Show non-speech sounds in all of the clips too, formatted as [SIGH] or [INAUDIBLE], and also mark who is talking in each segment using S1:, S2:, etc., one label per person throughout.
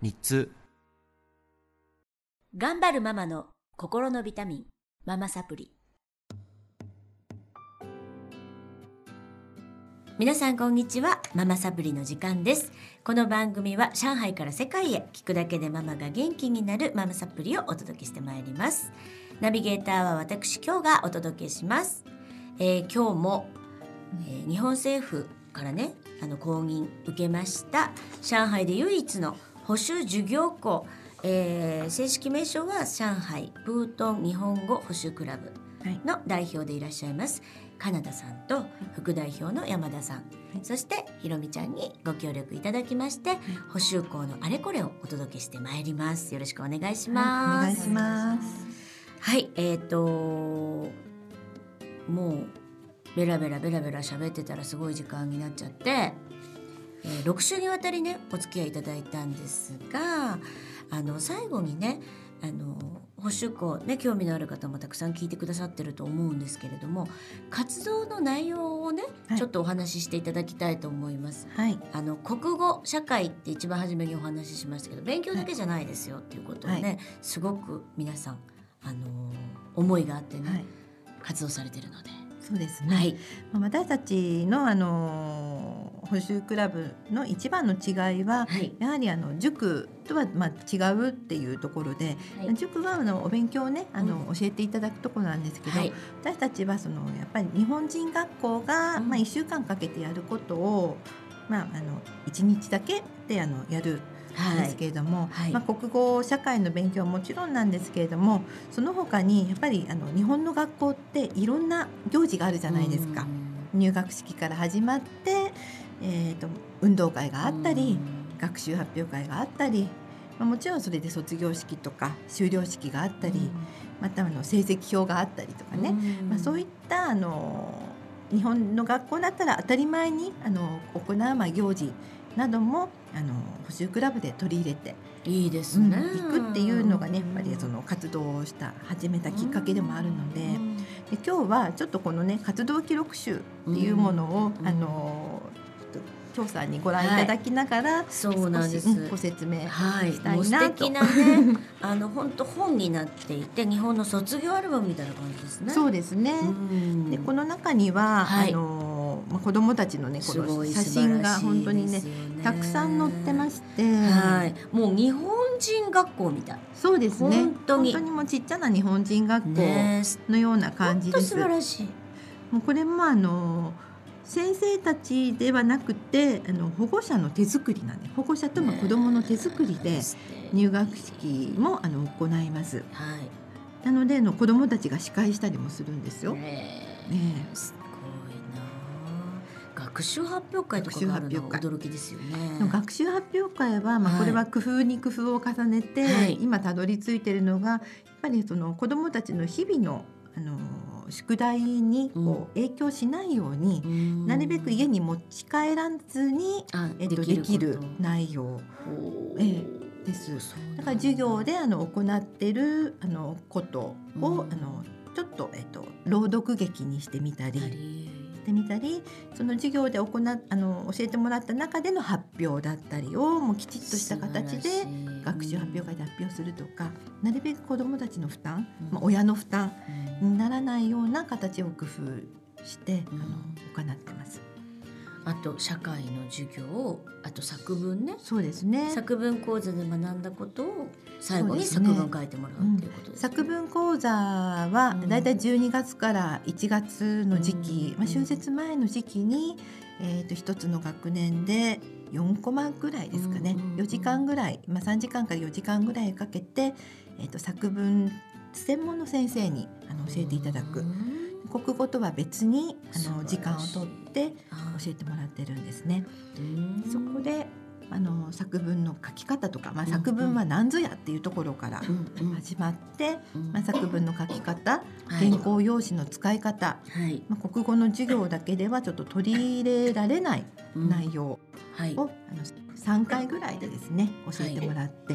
S1: 日通
S2: 頑張るママの心のビタミン、ママサプリ。皆さんこんにちは。ママサプリの時間です。この番組は上海から世界へ聞くだけでママが元気になるママサプリをお届けしてまいります。ナビゲーターは私今日がお届けします。えー今日も、えー日本政府からね、あの公認受けました上海で唯一の保守授業校。えー正式名称は上海プートン日本語保守クラブ
S3: はい。
S2: の代表でいらっしゃいますカナダさんと副代表の山田さん、そしてひろみちゃんにご協力いただきまして、補修校のあれこれをお届けしてまいります。よろしくお願いし
S3: お
S2: ます、
S3: 願いします。
S2: はい、えっ、ともうベラベラベラベラ喋ってたらすごい時間になっちゃって、えー、6週にわたりねお付き合いいただいたんですがあの最後にねあの保守校ね興味のある方もたくさん聞いてくださってると思うんですけれども活動の内容をね、
S3: はい
S2: ちょっとお話ししていただきたいと思います。
S3: はい。
S2: あの国語社会って一番初めにお話ししましたけど勉強だけじゃないですよっていうことをね、
S3: はい
S2: すごく皆さんあのー思いがあってね、
S3: はい。
S2: 活動されてるので、
S3: そうですね。
S2: はい、
S3: まあ私たちのあの補習クラブの一番の違いは。
S2: はい、
S3: やはりあの塾とはまあ違うっていうところで、
S2: はい。
S3: 塾はあのお勉強をねあの、
S2: う
S3: 教えていただくところなんですけど、
S2: はい、
S3: 私たちはそのやっぱり日本人学校が、
S2: うん。
S3: まあ1週間かけてやることを、まあ、あの1日だけであのやるんですけれども、
S2: はい。
S3: まあ、国語社会の勉強はもちろんなんですけれどもその他にやっぱりあの日本の学校っていろんな行事があるじゃないですか。入学式から始まって、えー、と運動会があったり、学習発表会があったり、まあ、もちろんそれで卒業式とか修了式があったり、またあの成績表があったりとかね、まあ、そういったあの日本の学校だったら当たり前にあの行うまあ行事などもあの補習クラブで取り入れて、
S2: いいです
S3: うん
S2: ね、
S3: 行くっていうのがねやっぱりその活動をした始めたきっかけでもあるので,、で今日はちょっとこのね活動記録集っていうものを、
S2: うん
S3: あのちょっと張さんにご覧いただきながら、
S2: そうなんです
S3: うんご説明
S2: はい、
S3: したいなと。
S2: 敵なね [LAUGHS] あの本当本になっていて日本の卒業アルバムみたいな感じですね。
S3: そうですね。
S2: うん
S3: でこの中には、
S2: はい
S3: あのまあ子供たちのねこの写真が本当にね
S2: ね
S3: たくさん載ってまして、
S2: はい、もう日本人学校みたい。
S3: そうですね。
S2: 本当に
S3: もうちっちゃな日本人学校
S2: ね
S3: のような感じです。
S2: 本当素晴らしい。
S3: もうこれもあの先生たちではなくてあの保護者の手作りなんで保護者とも子供の手作りで入学式もあの行います。
S2: はい。
S3: なのであの子供たちが司会したりもするんですよ。ね
S2: ね。学習発表会とかがあるの
S3: 学習発
S2: 驚きですよね。
S3: 学習発表会は、まあ、
S2: はい。
S3: これは工夫に工夫を重ねて、
S2: はい。
S3: 今たどり着いているのがやっぱりその子どもたちの日々のあの宿題にこう影響しないように、
S2: うん。
S3: なるべく家に持ち帰らずに、
S2: あ
S3: えっと、できる内容。えです。だ。から授業であの行っているあのことを、
S2: うん。
S3: あのちょっと、えっと、朗読劇にしてみたり。してみたりその授業で行っあの教えてもらった中での発表だったりをもうきちっとした形で学習発表会で発表するとかなるべく子どもたちの負担、
S2: うん。
S3: まあ、親の負担
S2: うん。
S3: にならないような形を工夫して、あの行ってます。
S2: あと社会の授業あと作文ね。
S3: そうですね。
S2: 作文講座で学んだことを最後に作文書いてもらうっていうことですね。
S3: 作文講座は
S2: うん。
S3: だいたい12月から1月の時期、
S2: うん
S3: まあ、春節前の時期に、えー、と一つの学年で4コマぐらいですかね、
S2: うん
S3: 4時間ぐらい、まあ、3時間から4時間ぐらいかけて、えー、と作文専門の先生にあの教えていただく。
S2: うん。
S3: 国語とは別にあの時間をとって
S2: あ
S3: 教えてもらってるんですね。
S2: うん
S3: そこであの作文の書き方とか、まあ、作文は何ぞやっていうところから始まって、
S2: うん。
S3: まあ、作文の書き方
S2: はい。
S3: 原稿用紙の使い方、
S2: はい。
S3: まあ、国語の授業だけではちょっと取り入れられない
S2: うん。
S3: 内容
S2: はい。
S3: を、あの3回ぐらいでですね教えてもらって、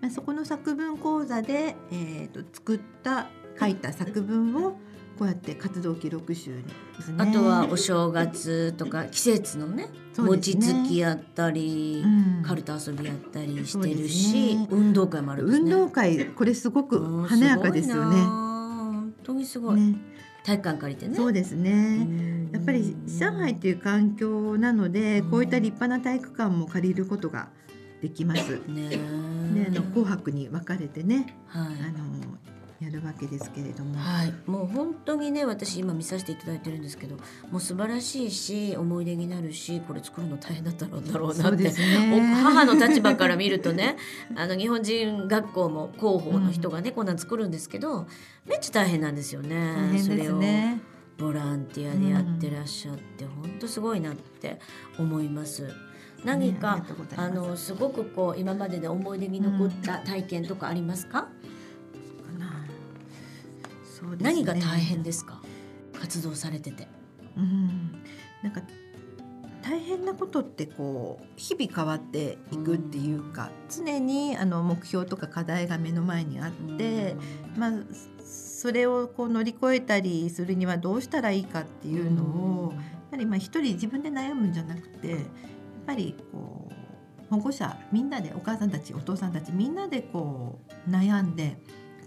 S3: まあ、そこの作文講座で、えー、と作った書いた作文をこうやって活動記録集にですね。
S2: あとはお正月とか季節のね餅つきやったり、
S3: うん。
S2: カルタ遊びやったりしてるし、
S3: ね。
S2: 運動会もある。
S3: 運動会これすごく
S2: うん
S3: 華やかですよね。
S2: 本当にすごい。
S3: ね。
S2: 体育館借りてね。
S3: そうですね、やっぱり上海という環境なので、こういった立派な体育館も借りることができます。
S2: ね。
S3: で、あの紅白に分かれてね、
S2: はい。
S3: あのやるわけですけれども、
S2: はい、もう本当にね私今見させていただいてるんですけどもう素晴らしいし思い出になるしこれ作るの大変だったろうだろうなって、
S3: そうですね
S2: お母の立場から見るとねあの日本人学校も広報の人がね、こんなん作るんですけどめっちゃ大変なんですよね。
S3: 大変ですね。
S2: それをボランティアでやってらっしゃって、本当すごいなって思います。何か、
S3: ね
S2: あのすごくこう今までで思い出に残った体験とかありますか？
S3: かなそうですね。
S2: 何が大変ですか？活動されてて。
S3: うん、なんか大変なことってこう日々変わっていくっていうか、常にあの目標とか課題が目の前にあって、まあそれをこう乗り越えたりするにはどうしたらいいかっていうのを、やはりまあ一人自分で悩むんじゃなくてやっぱりこう保護者みんなでお母さんたちお父さんたちみんなでこう悩んで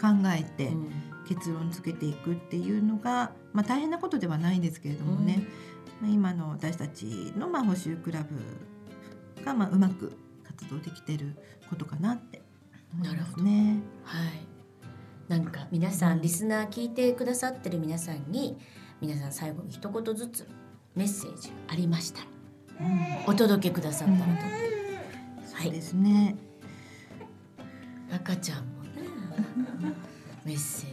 S3: 考えて
S2: うん
S3: 結論つけていくっていうのが、まあ、大変なことではないんですけれどもね、まあ今の私たちのまあ補習クラブがまあうまく活動できてることかなって思いますね。
S2: はい。なんか皆さんリスナー聞いてくださってる皆さんに皆さん最後に一言ずつメッセージありましたらお届けくださったらと。は
S3: そうで
S2: い。
S3: すね。
S2: 赤ちゃんもね [LAUGHS] メッセージ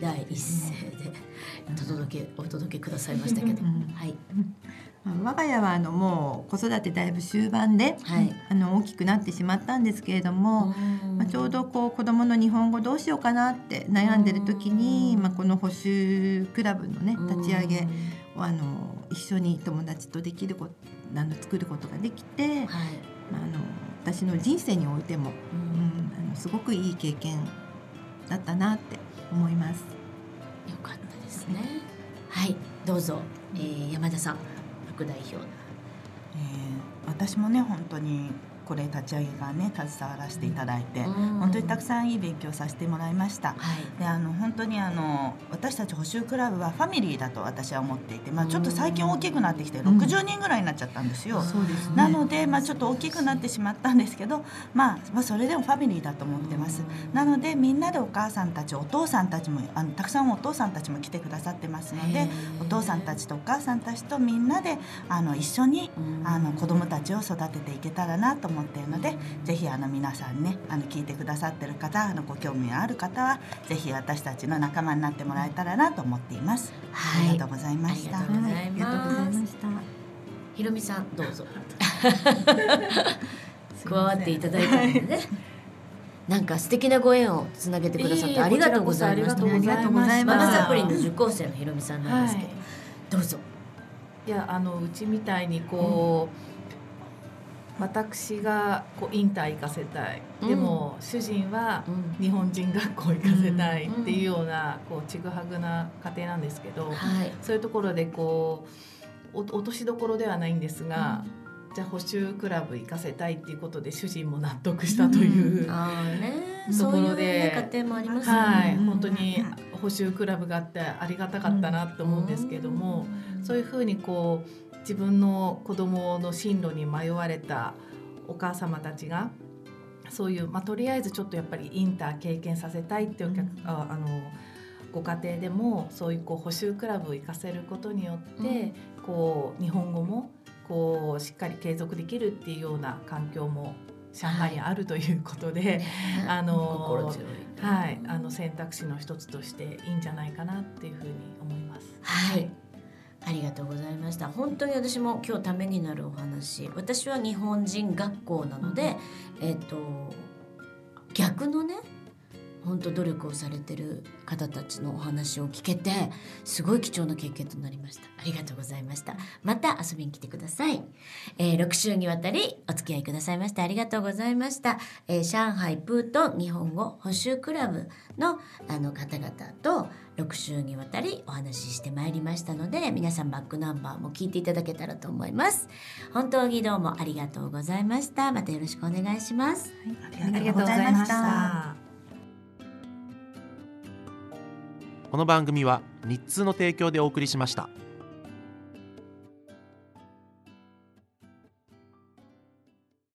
S2: 第一声で届けお届けくださいましたけど、
S3: うん。
S2: はい。
S3: まあ我が家はあのもう子育てだいぶ終盤で、
S2: はい。
S3: あの大きくなってしまったんですけれども、まあ、ちょうどこう子どもの日本語どうしようかなって悩んでる時に、まあ、この補習クラブのね立ち上げをあの一緒に友達とできることあの作ることができて、
S2: はい。
S3: まあ、あの私の人生においても、
S2: う
S3: うんん、あのすごくいい経験だったなって思います。
S2: よかったですね。はい、どうぞ、えー、山田さん、副代表。
S4: えー私もね本当にこれ立ち上げからね携わらせていただいて、本当にたくさんいい勉強させてもらいました。
S2: はい。
S4: であの本当にあの私たち補習クラブはファミリーだと私は思っていて、まあ、ちょっと最近大きくなってきて
S3: うん
S4: 60人ぐらいになっちゃったんですよ。
S3: そうですね
S4: なので、まあ、ちょっと大きくなってしまったんですけど、まあ、まあそれでもファミリーだと思ってます。なのでみんなでお母さんたちお父さんたちもあのたくさんお父さんたちも来てくださってますのでお父さんたちとお母さんたちとみんなであの一緒に
S2: うん
S4: あの子どもたちを育てていけたらなと思っているのでぜひあの皆さんねあの聞いてくださってる方あのご興味がある方はぜひ私たちの仲間になってもらえたらなと思っています。
S2: はい
S4: ありがとうございました。
S2: ありがとうございます
S3: はい、ありがとうございました。
S2: ひろみさん、どうぞ。[LAUGHS] 加わっていただいたのでね。なんか素敵なご縁をつなげてくださってありがとうございました。
S5: ありがとうございました
S2: ママサプリの受講生のひろみさんなんですけど、
S5: はい
S2: どうぞ。
S5: いやあのうちみたいにこう、私がこうインター行かせたい、
S2: うん。
S5: でも主人は
S2: うん。
S5: 日本人学校行かせたいっていうようなこうちぐはぐな家庭なんですけど、
S2: はい。
S5: そういうところでこうお落としどころではないんですが、じゃあ補習クラブ行かせたいっていうことで主人も納得したという。
S2: ああね、
S5: と
S2: そういう
S5: ころで
S2: ね家庭もありますよね。
S5: はい、
S3: うん
S5: 本当に補習クラブがあってありがたかったなと思うんですけども、そういうふうにこう自分の子供の進路に迷われたお母様たちがそういう、まあ、とりあえずちょっとやっぱりインター経験させたいっていうお客、ああのご家庭でもそういうこう補習クラブを行かせることによって、こう日本語もこうしっかり継続できるっていうような環境も上海にあるということで、
S2: ね [LAUGHS]
S5: あの。はい、あの選択肢の一つとしていいんじゃないかなっていうふうに思います。
S2: はい。ありがとうございました。本当に私も今日ためになるお話。私は日本人学校なので、えっ、と逆のね本当努力をされてる方たちのお話を聞けてすごい貴重な経験となりました。ありがとうございました。また遊びに来てください、えー、6週にわたりお付き合いくださいましてありがとうございました、えー、上海プーと日本語補習クラブのあの方々と6週にわたりお話ししてまいりましたので皆さんバックナンバーも聞いていただけたらと思います。本当にどうもありがとうございました。またよろしくお願いします、
S4: はい、ありがとうございました
S1: この番組は日通の提供でお送りしました。